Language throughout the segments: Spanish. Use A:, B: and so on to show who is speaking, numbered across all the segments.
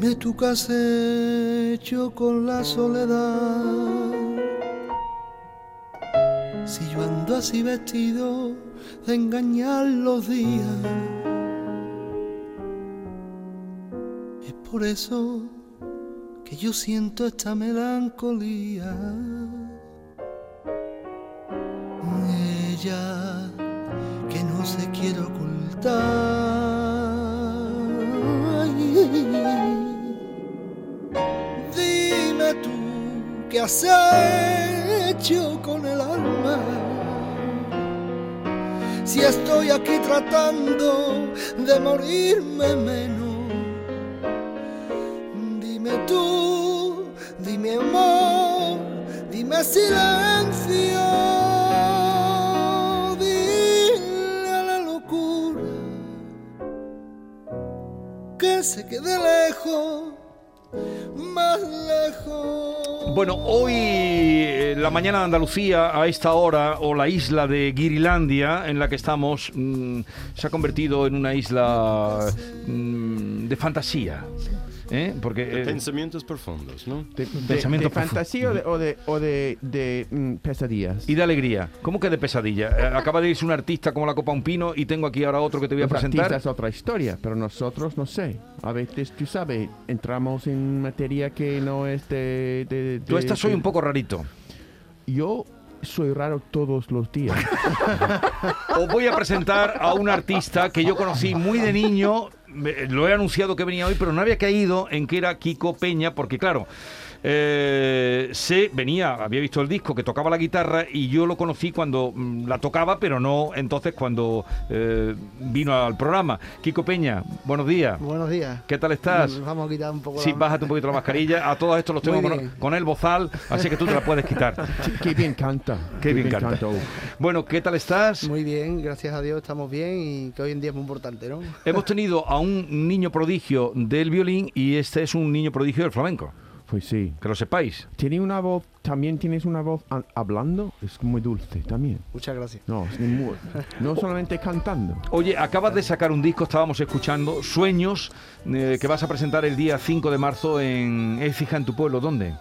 A: Dime tú qué has hecho con la soledad. Si yo ando así vestido de engañar los días, es por eso que yo siento esta melancolía. Ella que no se quiere ocultar. Tú qué has hecho con el alma. Si estoy aquí tratando de morirme menos. Dime tú, dime amor, dime silencio. Dile la locura que se quede lejos, más lejos.
B: Bueno, hoy eh, la mañana de Andalucía a esta hora o la isla de Guirilandia en la que estamos mm, se ha convertido en una isla mm, de fantasía. ¿Eh? Porque
C: De
B: eh,
C: pensamientos profundos, ¿no?
D: De, de-
B: Pensamiento
D: de fantasía o de, o de, o de- de, mm, pesadillas.
B: y de alegría. ¿Cómo que de pesadilla? Eh, acaba de irse un artista como la Copa Un Pino y tengo aquí ahora otro que te voy a
D: Los
B: presentar.
D: es otra historia, pero nosotros no sé. A veces, tú sabes, entramos en materia que no es de... de-
B: Tú estás hoy un poco rarito.
D: Yo soy raro todos los días.
B: Os voy a presentar a un artista que yo conocí muy de niño. Lo he anunciado que venía hoy, pero no había caído en que era Kiko Peña, porque claro, eh, sé, venía, había visto el disco que tocaba la guitarra y yo lo conocí cuando mm, la tocaba, pero no entonces cuando eh, vino al programa. Kiko Peña, buenos días.
A: Buenos días.
B: ¿Qué tal estás?
A: Nos vamos a quitar un poco
B: Sí,
A: la-
B: bájate un poquito la mascarilla. A todos estos los tengo con, el bozal, así que tú te la puedes quitar.
D: Qué bien canta.
B: Qué bien canta. Bueno, ¿qué tal estás?
A: Muy bien, gracias a Dios estamos bien y que hoy en día es muy importante, ¿no?
B: Hemos tenido a un niño prodigio del violín y este es un niño prodigio del flamenco.
D: Pues sí.
B: Que lo sepáis.
D: Tiene una voz, también tienes una voz a- hablando, es muy dulce también.
A: Muchas gracias.
D: No, es muy, no solamente cantando.
B: Oye, acabas de sacar un disco, estábamos escuchando, Sueños, eh, que vas a presentar el día 5 de marzo en Écija, en tu pueblo. ¿Dónde?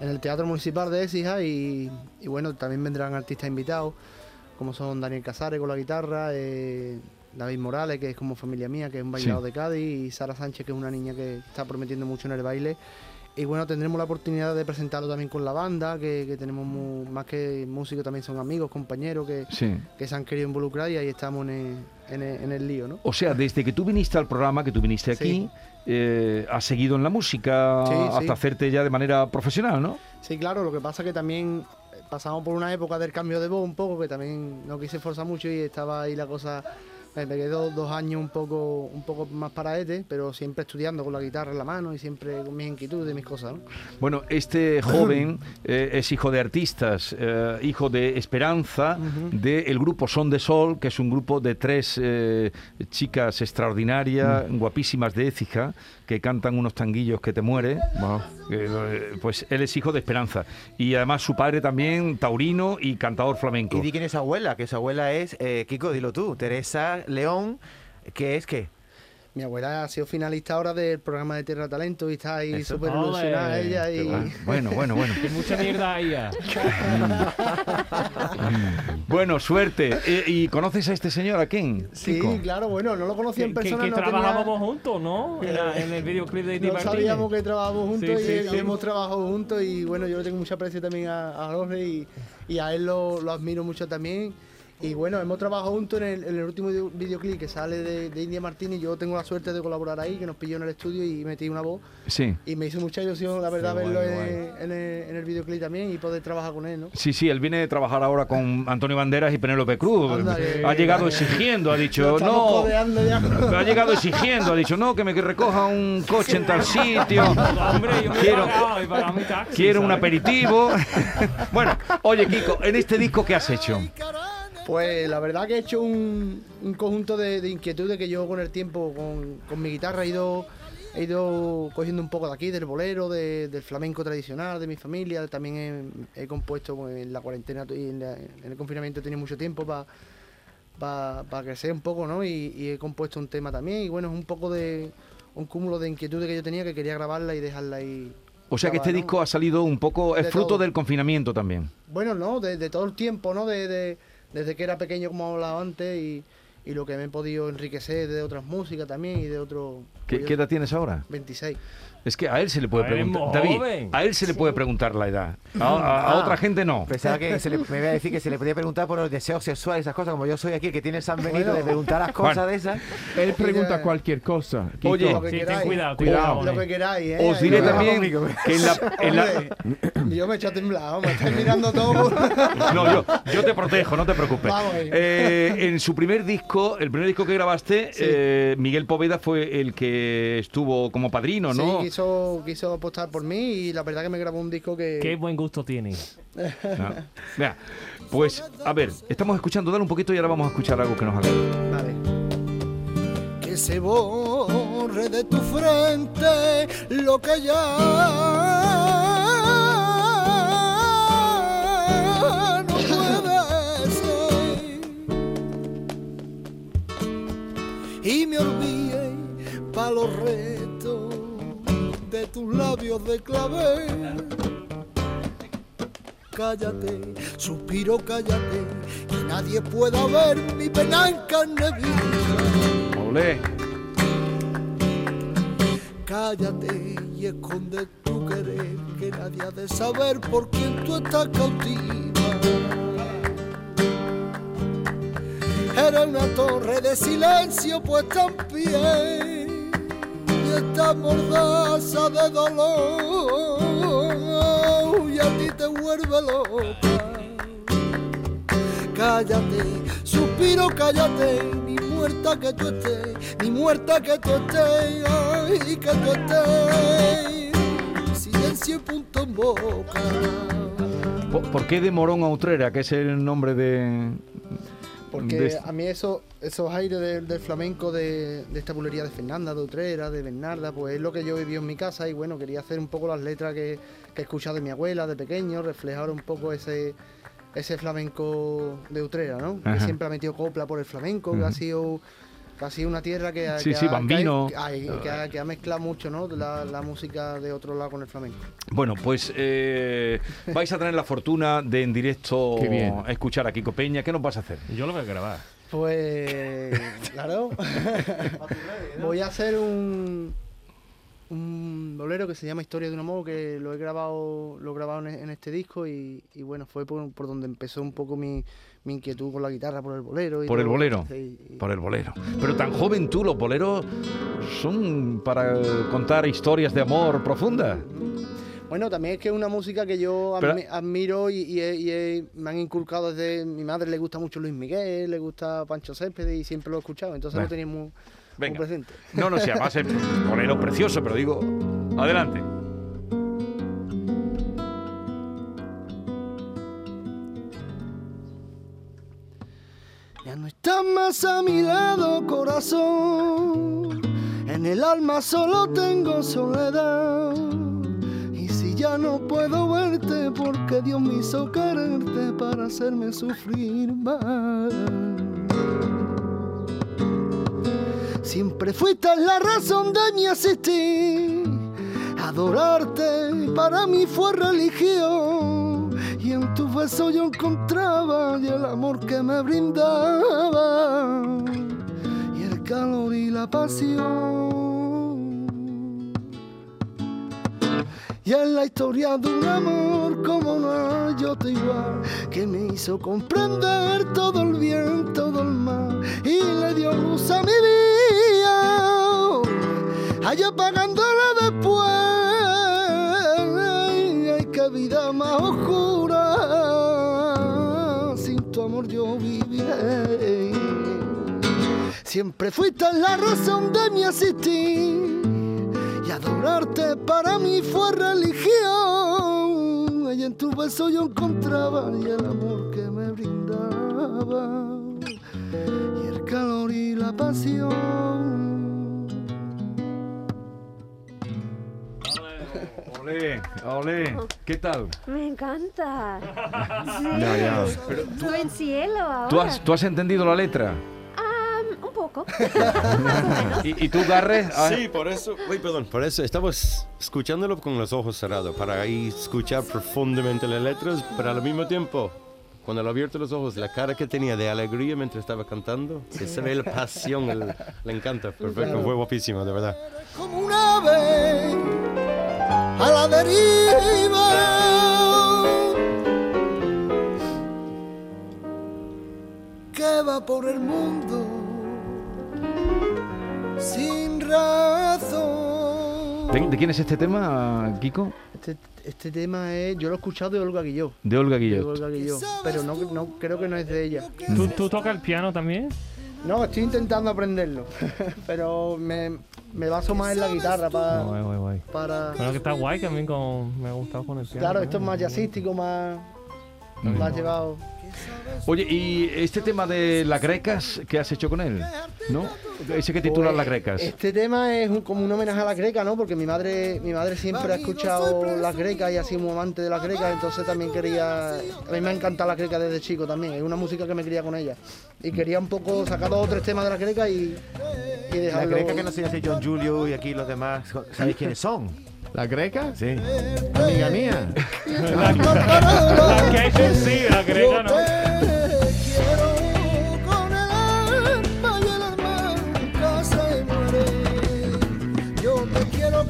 A: En el Teatro Municipal de Écija y, y bueno, también vendrán artistas invitados, como son Daniel Casares con la guitarra, eh, David Morales, que es como familia mía, que es un bailador
B: Sí.
A: de Cádiz, y Sara Sánchez, que es una niña que está prometiendo mucho en el baile. Y bueno, tendremos la oportunidad de presentarlo también con la banda, que, que tenemos mu- más que músicos, también son amigos, compañeros que,
B: Sí.
A: que se han querido involucrar y ahí estamos en el, en el- en el lío, ¿no?
B: O sea, desde que tú viniste al programa, que tú viniste aquí,
A: Sí.
B: eh, has seguido en la música
A: Sí,
B: hasta hacerte ya de manera profesional, ¿no?
A: Sí, claro, lo que pasa que también eh, pasamos por una época del cambio de voz un poco, que también no quise forzar mucho y estaba ahí la cosa, me quedó dos años un poco, un poco más paraete, pero siempre estudiando con la guitarra en la mano y siempre con mis inquietudes y mis cosas, ¿no?
B: Bueno, este joven eh, es hijo de artistas, eh, hijo de Esperanza, del grupo Son de Sol, que es un grupo de tres eh, chicas extraordinarias, guapísimas de Écija, que cantan unos tanguillos que te muere.
D: Wow.
B: Eh, pues él es hijo de Esperanza. Y además su padre también, taurino y cantador flamenco.
E: Y di quién es su abuela, que su abuela es, eh, Kiko, dilo tú, Teresa León, que es que
A: Mi abuela ha sido finalista ahora del programa de Tierra Talento y está ahí súper
F: Ole.
A: ilusionada ella y...
B: Bueno, bueno, bueno.
F: Hay mucha mierda ahí ya.
B: Bueno, suerte. Eh, ¿Y conoces a este señor, a quién?
A: Sí,
B: Kiko?
A: claro, bueno, no lo conocía
F: Que,
A: en
F: que-
A: persona,
F: que
A: no tenía-
F: trabajábamos juntos, ¿no? En, la- en el videoclip de Iti
A: No
F: Martínez.
A: sabíamos que trabajábamos juntos
F: Sí,
A: y,
F: sí,
A: y
F: sí.
A: hemos trabajado juntos y bueno, yo le tengo mucho aprecio también a, a Jorge y, y a él lo, lo admiro mucho también. Y bueno, hemos trabajado juntos en el, en el último video- videoclip que sale de, de India Martínez. Yo tengo la suerte de colaborar ahí, que nos pilló en el estudio y metí una voz.
B: Sí.
A: Y me hizo mucha ilusión, la verdad, verlo
E: guay,
A: en, en el, en el videoclip también y poder trabajar con él, ¿no?
B: Sí, sí, él viene a trabajar ahora con Antonio Banderas y Penélope Cruz. Ha llegado exigiendo, ha dicho, no. Ha llegado exigiendo, ha dicho, no, que me recoja un coche en tal sitio.
F: Hombre, yo me
B: Quiero-
F: pagado, he pagado mi taxi,
B: Quiero un aperitivo. bueno, oye, Kiko, en este disco, ¿qué has hecho?
A: Pues la verdad que he hecho un, un conjunto de, de inquietudes que yo con el tiempo, con, con mi guitarra, he ido, he ido cogiendo un poco de aquí, del bolero, de- del flamenco tradicional, de mi familia. También he, he compuesto pues, en la cuarentena y en, la- en el confinamiento he tenido mucho tiempo para crecer un poco, ¿no? Y, y he compuesto un tema también. Y bueno, es un poco de
G: un cúmulo de inquietudes que yo tenía que quería grabarla y dejarla ahí.
B: O sea que este disco ha salido un poco, es
G: De
B: fruto
G: todo.
B: del confinamiento también.
G: Bueno, no, de, de todo el tiempo, ¿no? De, de- desde que era pequeño, como he hablado antes, y, y lo que me he podido enriquecer de otras músicas también y de otro...
B: ¿Qué, qué edad tienes ahora?
G: 26.
B: Es que a él se le puede preguntar. David, a él se le puede preguntar la edad. A, a- a
E: Ah.
B: otra gente no.
E: Pensaba que se le, me iba a decir que se le podía preguntar por los deseos sexuales, esas cosas, como yo soy aquí el que tiene el San Benito
G: Bueno.
E: de preguntar las cosas
B: Bueno.
E: de esas.
D: Él pregunta cualquier cosa.
B: Oye,
G: Lo que
F: Sí, ten cuidado,
D: Cuidado.
G: Lo que
F: eh.
G: queráis, ¿eh?
B: Os diré también
E: conmigo.
B: que en la... en la-
G: Hombre, yo me he echado a temblar, vamos, estáis mirando todo.
B: No, yo, yo te protejo, no te preocupes.
G: Vamos ahí.
B: Eh, en su primer disco, el primer disco que grabaste,
G: Sí.
B: eh, Miguel Poveda fue el que estuvo como padrino, ¿no?
G: Sí, quiso, quiso apostar por mí y la verdad que me grabó un disco que...
F: Qué buen gusto tiene.
B: No. Vea, pues, a ver, estamos escuchando, dale un poquito y ahora vamos a escuchar algo que nos haga.
G: Vale.
A: que se borre de tu frente lo que ya no puede ser y me olvide pa los retos de tus labios de clavel cállate, suspiro cállate, que nadie pueda ver mi pena en carne viva.
B: Olé.
A: Cállate y esconde tu querer, que nadie ha de saber por quién tú estás cautiva. Era una torre de silencio puesta en pie esta mordaza de dolor y a ti te vuelve loca. Cállate, suspiro, cállate, ni muerta que tú estés, ni muerta que tú estés, ay, que tú estés. Silencio y punto en boca.
B: ¿Por, qué de Morón a Utrera, que es el nombre de...?
G: Porque
B: de
G: a mí eso, esos aires del, del flamenco, de, de esta bulería de Fernanda, de Utrera, de Bernarda, pues es lo que yo viví en mi casa y bueno, quería hacer un poco las letras que, que he escuchado de mi abuela de pequeño, reflejar un poco ese, ese flamenco de Utrera, ¿no?
B: Ajá.
G: Que siempre ha metido copla por el flamenco, que ha sido sido una tierra que, ha-
B: Sí,
G: que
B: sí,
G: ha-
B: Bambino.
G: que ha, que ha- que ha- que ha mezclado mucho ¿no? la, la música de otro lado con el flamenco.
B: Bueno, pues eh, vais a tener la fortuna de en directo escuchar a Kiko Peña. ¿Qué nos vas a hacer?
F: Yo lo voy a grabar.
G: Pues claro, voy a hacer un un bolero que se llama Historia de un amor que lo he grabado lo he grabado en, en este disco y, y bueno fue por, por donde empezó un poco mi, mi inquietud con la guitarra por el bolero y
B: Por el bolero.
G: Y-
B: Por el bolero. Pero tan joven tú, los boleros son para contar historias de amor profundas.
G: Bueno, también es que es una música que yo
B: Pero-
G: admiro y, y me han inculcado desde mi madre le gusta mucho Luis Miguel, le gusta Pancho Céspedes y siempre lo he escuchado, entonces
B: Bueno.
G: lo tenía muy,
B: Venga.
G: presente.
B: No, no sé, además es bolero precioso, pero digo, adelante.
A: Ya no estás más a mi lado, corazón. En el alma solo tengo soledad. Y si ya no puedo verte, porque Dios me hizo quererte para hacerme sufrir más. Siempre fuiste la razón de mi existir. Adorarte para mí fue religión. Y en tus besos yo encontraba y el amor que me brindaba. Y el calor y la pasión. Y es la historia de un amor como no hay otro igual, que me hizo comprender todo el bien, todo el mal, y le dio luz a mi vida, allá pagándole después. Ay, qué vida más oscura, sin tu amor yo viviré. Siempre fuiste la razón de mi existir y adorarte para mí fue religión. Y en tu beso yo encontraba y el amor que me brindaba y el calor y la pasión.
B: Olé, olé. ¿Qué tal?
H: Me encanta. Sí.
D: Ya, ya.
H: Estoy en cielo ahora.
B: ¿Tú has, ¿Tú has entendido la letra?
H: Poco.
B: ¿Y, y tú, Garres? Ah,
I: Sí, por eso, uy, perdón, por eso estamos escuchándolo con los ojos cerrados, para ahí escuchar profundamente las letras, pero al mismo tiempo, cuando lo abierto los ojos, la cara que tenía de alegría mientras estaba cantando, que se ve la pasión, el- le encanta, perfecto, fue guapísimo, de verdad.
C: como un ave a la deriva. Que va por el mundo sin razón.
B: ¿De, de quién es este tema, Kiko?
A: Este, este tema es. Yo lo he escuchado de Olga Guilló.
B: De Olga
A: De
B: Guillot.
A: Olga Guilló. Pero no, no creo que no es de ella.
F: ¿Tú, ¿Tú tocas el piano también?
A: No, estoy intentando aprenderlo. pero me, me baso más en la guitarra para.
F: Guay, guay, guay.
A: para
F: Bueno, que está guay también con... Me ha gustado con el piano.
A: claro, esto es más jazzístico, más. Más llevado.
B: Oye, ¿y este tema de las grecas, qué has hecho con él? ¿No? Ese que titula
A: Pues,
B: Las grecas.
A: Este tema es un- como un homenaje a las grecas, ¿no? Porque mi madre, mi madre siempre ha escuchado las grecas y ha sido muy amante de las grecas, entonces también quería. A mí me ha encantado las grecas desde chico también, es una música que me cría con ella. Y quería un poco sacar dos o tres temas de las grecas y, y
E: La
A: dejarlo.
E: greca que no sé si John Julio y aquí los demás, ¿sabéis quiénes son?
D: ¿La greca?
E: Sí.
D: Amiga mía.
F: La que sí, la griega no.
C: quiero con el alma y el alma nunca se muere. Yo te quiero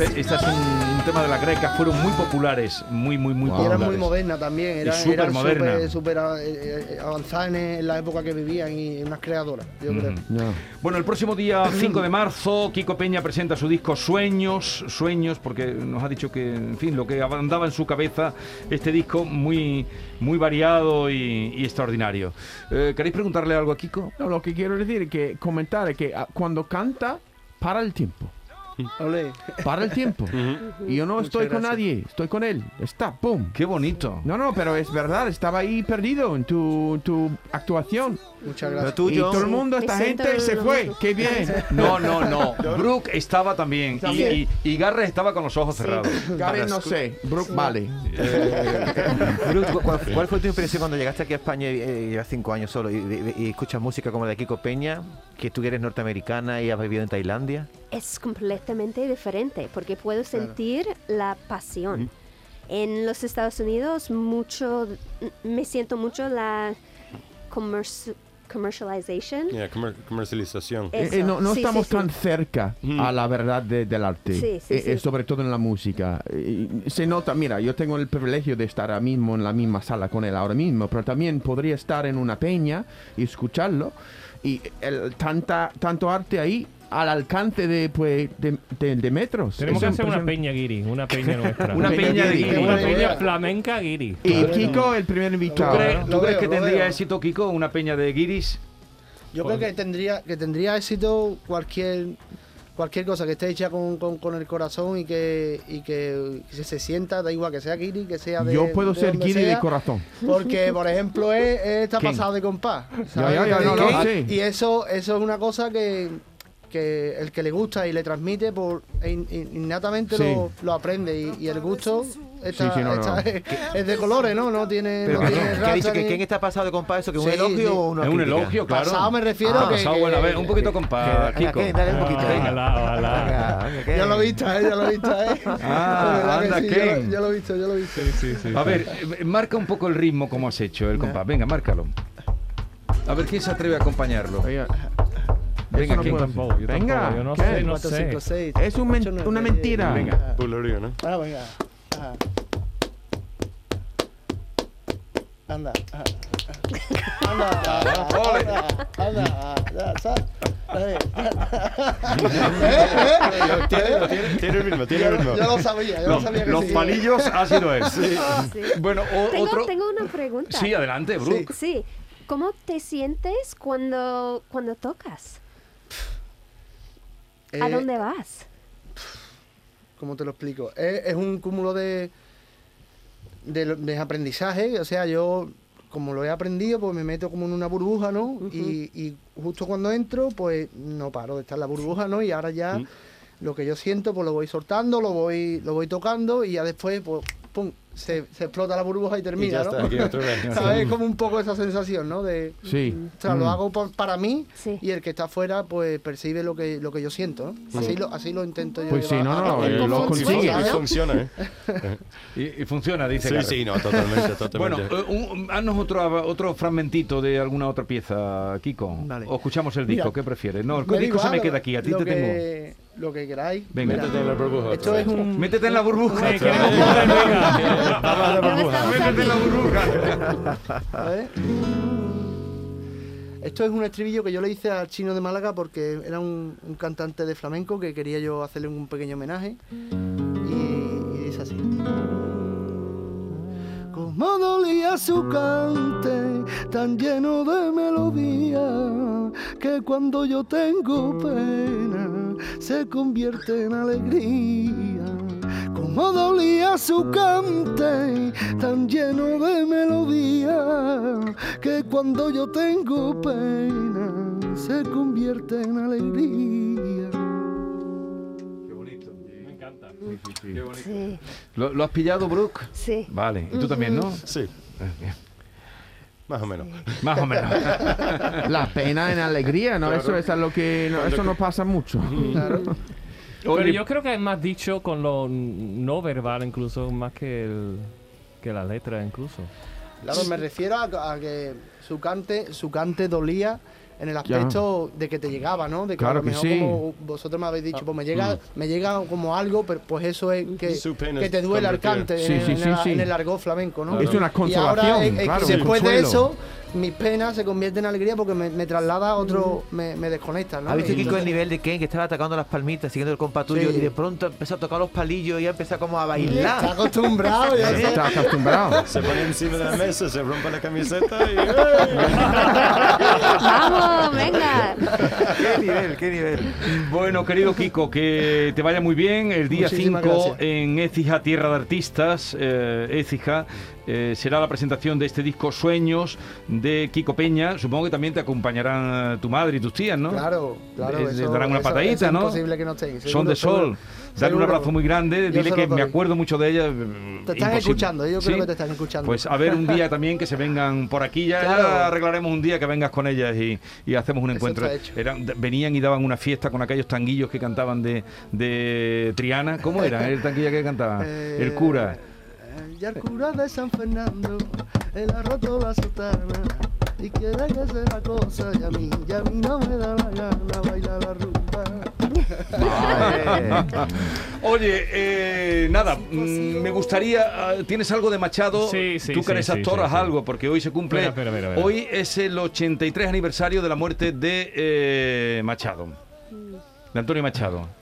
B: Este, este es un, un tema de las grecas, fueron muy populares, muy, muy, muy
A: Y
B: populares.
A: era muy moderna también, era,
B: súper moderna.
A: súper eh, eh, avanzada en, la época que vivían y unas creadoras, yo creo.
D: No.
B: Bueno, el próximo día 5 de marzo, Kiko Peña presenta su disco Sueños, Sueños, porque nos ha dicho que, en fin, lo que andaba en su cabeza, este disco muy, muy variado y, y extraordinario. Eh, ¿Queréis preguntarle algo a Kiko?
D: No, lo que quiero decir es que comentar es que ah, cuando canta, para el tiempo. Para el tiempo. y yo no
A: Muchas
D: estoy con
A: gracias.
D: nadie, estoy con él. Está, ¡pum!
B: Qué bonito.
D: No, no, pero es verdad, estaba ahí perdido en tu, tu actuación.
A: Muchas gracias.
E: tuyo.
D: y todo el mundo, esta gente se fue. ¡Qué bien!
B: No, no, no. Brooke estaba también. Y,
D: También.
B: y, y Garres estaba con los ojos cerrados.
D: Gary, no sé. Brooke, vale.
E: Ruth, ¿cu- ¿cuál, cuál fue tu impresión cuando llegaste aquí a España y eh, llevas cinco años solo y, y- y escuchas música como la de Kiko Peña, que tú eres norteamericana y has vivido en Tailandia?
H: Es completamente diferente porque puedo sentir la pasión. En los Estados Unidos mucho, me siento mucho la commerci- commercialization.
I: Yeah, comer- comercialización.
D: Eh, eh, no no
H: sí,
D: estamos
H: sí, sí.
D: tan cerca
I: Mm.
D: a la verdad de- del arte,
H: Sí, sí,
D: Eh, eh,
H: sí.
D: sobre todo en la música. Se nota, mira, yo tengo el privilegio de estar ahora mismo en la misma sala con él ahora mismo, pero también podría estar en una peña y escucharlo. Y el, tanta, tanto arte ahí al alcance de, pues, de, de- de metros.
F: Tenemos que hacer una peña guiri, una peña nuestra.
B: Una peña de guiri.
F: Una peña flamenca guiri.
D: Y Kiko, el primer
B: ¿Tú
D: invitado.
B: crees, tú crees que tendría
A: veo.
B: éxito, Kiko, una peña de guiris?
A: Yo creo que tendría, que tendría éxito cualquier cualquier cosa que esté hecha con, con- con el corazón y que, y que se, se sienta, da igual que sea guiri, que sea de
D: Yo puedo
A: de
D: ser guiri de corazón.
A: Porque, por ejemplo, es, es- está
B: ¿Quién?
A: pasado de compás.
D: Ya,
A: ¿sabes
D: ya, ya, no,
A: digo?
D: no, sí.
A: Y eso, eso es una cosa que, que el que le gusta y le transmite, por in- in- innatamente
D: Sí.
A: lo, lo aprende. Y, y el gusto está,
D: Sí, sí, no, no.
A: está- Es, es de colores, ¿no? No tiene,
E: Pero
A: no
E: ¿qué,
A: tiene
E: qué dicho?
A: raza
E: ¿Que
A: ni-
E: ¿Quién está pasado de compás eso? ¿Que un
A: Sí,
E: elogio
A: sí.
E: o una
B: Es un elogio, claro.
A: Pasado me refiero
E: Ah,
A: que,
B: Pasado,
A: que-
B: bueno, a ver, un poquito con pa,
E: Venga,
B: Kiko.
E: ¿qué? Dale un poquito. ¿qué?
A: Ya lo he visto, ¿eh? Ya lo he visto, ¿eh?
B: Ah,
A: que
B: anda,
A: ya lo- ya lo he visto, ya lo he visto.
F: Sí, sí,
B: A ver, eh, marca un poco el ritmo como has hecho el compás. Venga, márcalo. A ver quién se atreve a acompañarlo.
D: Oiga,
B: Venga,
F: yo
D: Venga,
F: tampoco, yo no
D: ¿qué?
F: sé, no
D: Es un una mentira.
B: Venga.
I: ¿no?
A: Ah, venga. Ajá. Anda. ajá. Anda. Anda. Anda. anda, sa-.
I: Tiene, tiene, tiene ritmo, tiene
A: Yo,
I: ritmo.
A: yo lo sabía, yo lo
B: Los,
A: sabía que
B: los
A: sí.
B: palillos ha sido él.
H: Sí.
B: Bueno, o-
H: Tengo,
B: otro.
H: tengo una pregunta.
B: Sí, adelante, Brooke.
H: Sí. ¿Cómo te sientes cuando, cuando tocas? ¿A
A: Eh,
H: dónde vas?
A: ¿Cómo te lo explico? Es, es un cúmulo de, de, aprendizaje. O sea, yo, como lo he aprendido, pues me meto como en una burbuja, ¿no? y, y justo cuando entro, pues no paro de estar en la burbuja, ¿no? Y ahora ya lo que yo siento, pues lo voy soltando, lo voy, lo voy tocando y ya después, pues, pum, se, se explota la burbuja y
I: Y
A: termina,
I: ya
A: ¿no?
I: está, aquí otra vez.
A: ¿Sabes? Es como un poco esa sensación, ¿no? De,
D: Sí.
A: o sea, lo
D: Mm.
A: hago por- para mí
H: Sí.
A: y el que está afuera pues percibe lo que, lo que yo siento, ¿no? Así, lo, así lo intento yo
D: Pues sí,
A: llevar
D: no,
A: a-
D: no,
A: a-
D: eh,
A: a-
D: lo consigue.
I: Y funciona, ¿eh?
B: Y, y funciona, dice
I: Sí,
B: Carlos.
I: sí, no, totalmente, totalmente.
B: Bueno, eh, un- haznos otro, otro fragmentito de alguna otra pieza, Kiko.
A: Vale.
B: O escuchamos el disco,
A: Mira,
B: ¿qué prefieres? No, el disco se me queda aquí, a ti te tengo.
A: Lo que queráis.
B: Venga.
A: Mira,
I: Métete en la burbuja.
A: esto es un...
B: Métete en la burbuja. Métete en la burbuja.
A: A ver. Esto es un estribillo que yo le hice al chino de Málaga porque era un, un cantante de flamenco que quería yo hacerle un pequeño homenaje. Y, y dice así.
C: Como dolía su cante, tan lleno de melodía, que cuando yo tengo pena se convierte en alegría. Como dolía su cante, tan lleno de melodía, que cuando yo tengo pena se convierte en alegría.
F: Me encanta.
H: Sí,
B: ¿Lo, lo has pillado, Brooke?
H: sí.
B: Vale. ¿Y tú también, no?
I: Sí, más o menos.
B: Más o menos.
D: La pena en alegría, ¿no? Eso es a lo que no, eso no pasa mucho.
F: Pero yo creo que es más dicho con lo no verbal incluso, más que, el, que la letra incluso.
A: Claro, me refiero a, a que su cante, su cante dolía en el aspecto de que te llegaba, ¿no? De que
D: Claro
A: a lo
D: que
A: mejor
D: sí.
A: como vosotros me habéis dicho, pues me llega, me llega como algo, pero pues eso es que, te duele al
I: convertir.
A: cante
D: Sí,
A: en,
D: sí,
A: en
D: sí,
A: el,
D: sí.
A: en el argot flamenco, ¿no?
D: Es una
A: Y ahora
D: consolación,
A: es- es que
D: claro,
A: después de eso, mis penas se convierten en alegría porque me, me traslada a otro, me, me desconecta, ¿no?
E: ¿Has visto Kiko el nivel de Ken que estaba atacando las palmitas, siguiendo el compa tuyo,
A: Sí.
E: y de pronto empezó a tocar los palillos y ya empezó como a
A: Está
E: bailar?
A: acostumbrado, ya sé.
D: Está acostumbrado.
I: Se pone encima de la mesa, se rompe la camiseta y...
H: Vamos, venga.
E: ¡Qué nivel, qué nivel!
B: Bueno, querido Kiko, que te vaya muy bien. El día
A: Muchísimas
B: 5
A: gracias.
B: en Écija, Tierra de Artistas, eh, Écija, eh, será la presentación de este disco Sueños de Kiko Peña. Supongo que también te acompañarán eh, tu madre y tus tías, ¿no?
A: Claro, claro.
B: Les- les
A: eso-
B: darán una
A: eso-
B: patadita,
A: eso es
B: ¿no?
A: imposible que no estén.
B: Son de sol. Dale un abrazo muy grande. Dile que me acuerdo mucho de ellas.
A: Te están escuchando, yo creo
B: ¿Sí?
A: que te están escuchando.
B: Pues a ver un día también que se vengan por aquí. Ya,
A: Claro.
B: ya arreglaremos un día que vengas con ellas y, y hacemos un encuentro. Eran- venían y daban una fiesta con aquellos tanguillos que cantaban de, de Triana. ¿Cómo era el tanguilla que cantaba?
A: Eh,
B: el cura.
A: Ya el cura de San Fernando, él ha roto la sotana y quiere que sea la cosa y a mí, y a mí no me da la gana bailar la rumba.
B: Oye, eh, nada, mm, me gustaría. ah, ¿Tienes algo de Machado?
F: Sí, sí,
B: Tú que
F: sí,
B: eres
F: sí,
B: actor,
F: sí,
B: haz
F: sí.
B: algo, porque hoy se cumple.
F: Espera, espera, espera, espera.
B: Hoy es el 83 aniversario de la muerte de eh, Machado, de Antonio Machado.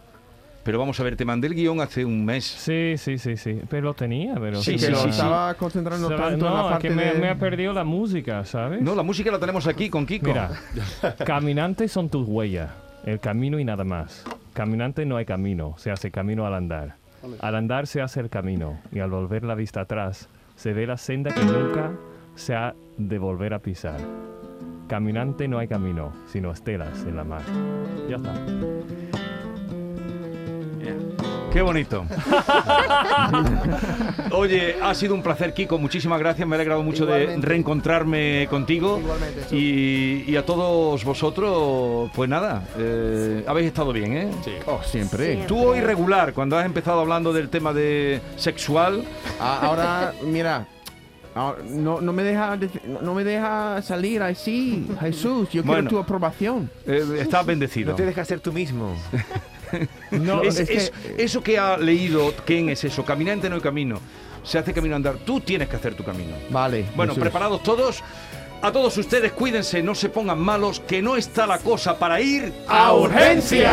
B: Pero vamos a ver, te mandé el guion hace un mes.
F: Sí, sí, sí, sí. Pero lo tenía, pero...
B: Sí, sí,
D: lo
B: sí,
D: estaba concentrando
F: ¿Sabes?
D: tanto en
F: No,
D: la
F: es
D: parte
F: que me,
D: de...
F: me ha perdido la música, ¿sabes?
B: No, la música la tenemos aquí con Kiko.
F: Mira, caminantes son tus huellas, el camino y nada más. Caminante no hay camino, se hace camino al andar. Al andar se hace el camino y al volver la vista atrás se ve la senda que nunca se ha de volver a pisar. Caminante no hay camino, sino estelas en la mar. Ya está.
B: Qué bonito. Oye, ha sido un placer, Kiko. Muchísimas gracias. Me ha alegrado mucho de reencontrarme contigo.
A: Igualmente.
B: Y, y a todos vosotros, pues nada, eh, habéis estado bien, ¿eh?
I: Sí.
D: Oh, siempre.
B: Tú hoy regular, cuando has empezado hablando del tema de sexual,
D: Ahora, mira, no, no me deja no, no me deja salir así, Jesús. Yo
B: Bueno.
D: quiero tu aprobación.
B: eh, estás bendecido.
E: No te dejas ser tú mismo.
F: No,
B: Es-
D: es que-
B: es- eso que ha leído, ¿quién es eso? Caminante no hay camino. Se hace camino andar. Tú tienes que hacer tu camino.
D: Vale.
B: Bueno,
D: Jesús.
B: preparados todos. A todos ustedes, cuídense, no se pongan malos, que no está la cosa para ir
F: ¡A urgencia!